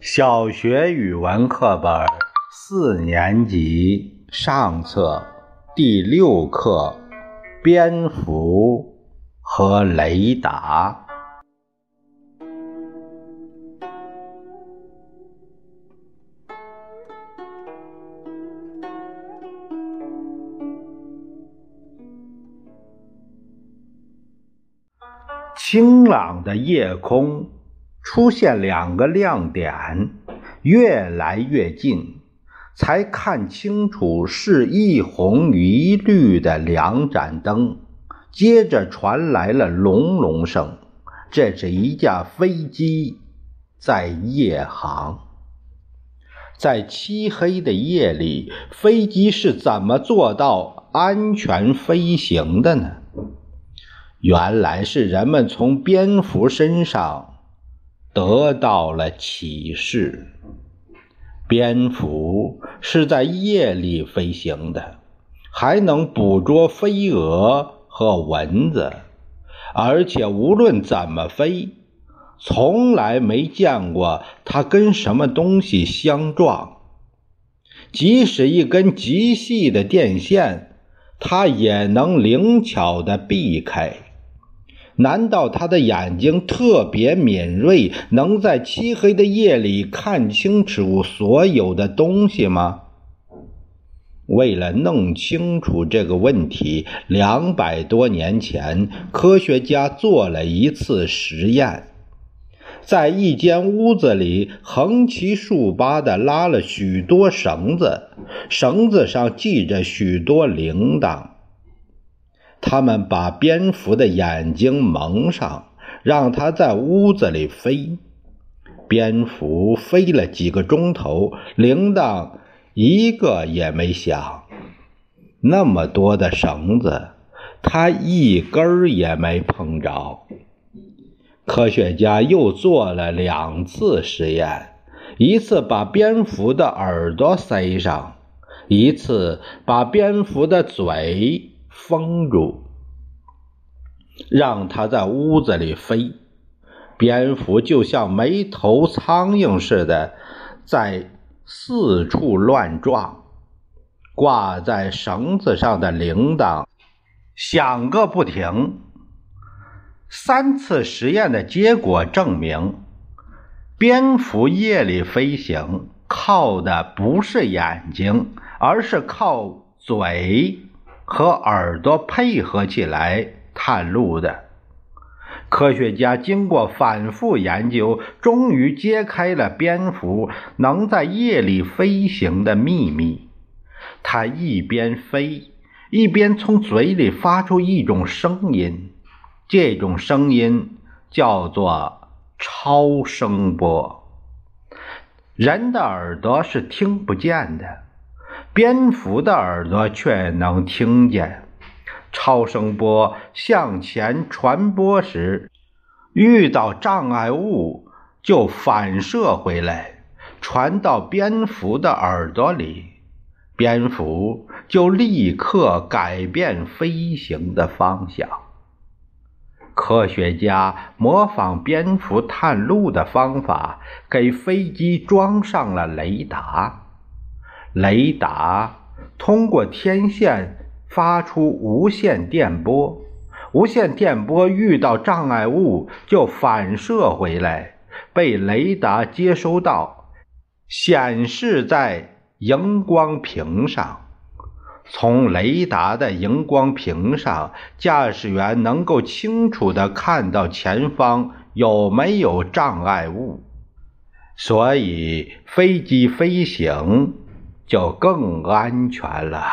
小学语文课本四年级上册第六课《蝙蝠和雷达》。晴朗的夜空。出现两个亮点，越来越近，才看清楚是一红一绿的两盏灯。接着传来了隆隆声，这是一架飞机在夜航。在漆黑的夜里，飞机是怎么做到安全飞行的呢？原来是人们从蝙蝠身上。得到了启示，蝙蝠是在夜里飞行的，还能捕捉飞蛾和蚊子，而且无论怎么飞，从来没见过它跟什么东西相撞。即使一根极细的电线，它也能灵巧地避开。难道他的眼睛特别敏锐，能在漆黑的夜里看清楚所有的东西吗？为了弄清楚这个问题，两百多年前，科学家做了一次实验，在一间屋子里横七竖八地拉了许多绳子，绳子上系着许多铃铛。他们把蝙蝠的眼睛蒙上，让它在屋子里飞。蝙蝠飞了几个钟头，铃铛一个也没响。那么多的绳子，它一根儿也没碰着。科学家又做了两次实验：一次把蝙蝠的耳朵塞上，一次把蝙蝠的嘴。封住，让它在屋子里飞。蝙蝠就像没头苍蝇似的，在四处乱撞。挂在绳子上的铃铛响个不停。三次实验的结果证明，蝙蝠夜里飞行靠的不是眼睛，而是靠嘴。和耳朵配合起来探路的科学家，经过反复研究，终于揭开了蝙蝠能在夜里飞行的秘密。它一边飞，一边从嘴里发出一种声音，这种声音叫做超声波。人的耳朵是听不见的。蝙蝠的耳朵却能听见，超声波向前传播时，遇到障碍物就反射回来，传到蝙蝠的耳朵里，蝙蝠就立刻改变飞行的方向。科学家模仿蝙蝠探路的方法，给飞机装上了雷达。雷达通过天线发出无线电波，无线电波遇到障碍物就反射回来，被雷达接收到，显示在荧光屏上。从雷达的荧光屏上，驾驶员能够清楚地看到前方有没有障碍物，所以飞机飞行。就更安全了。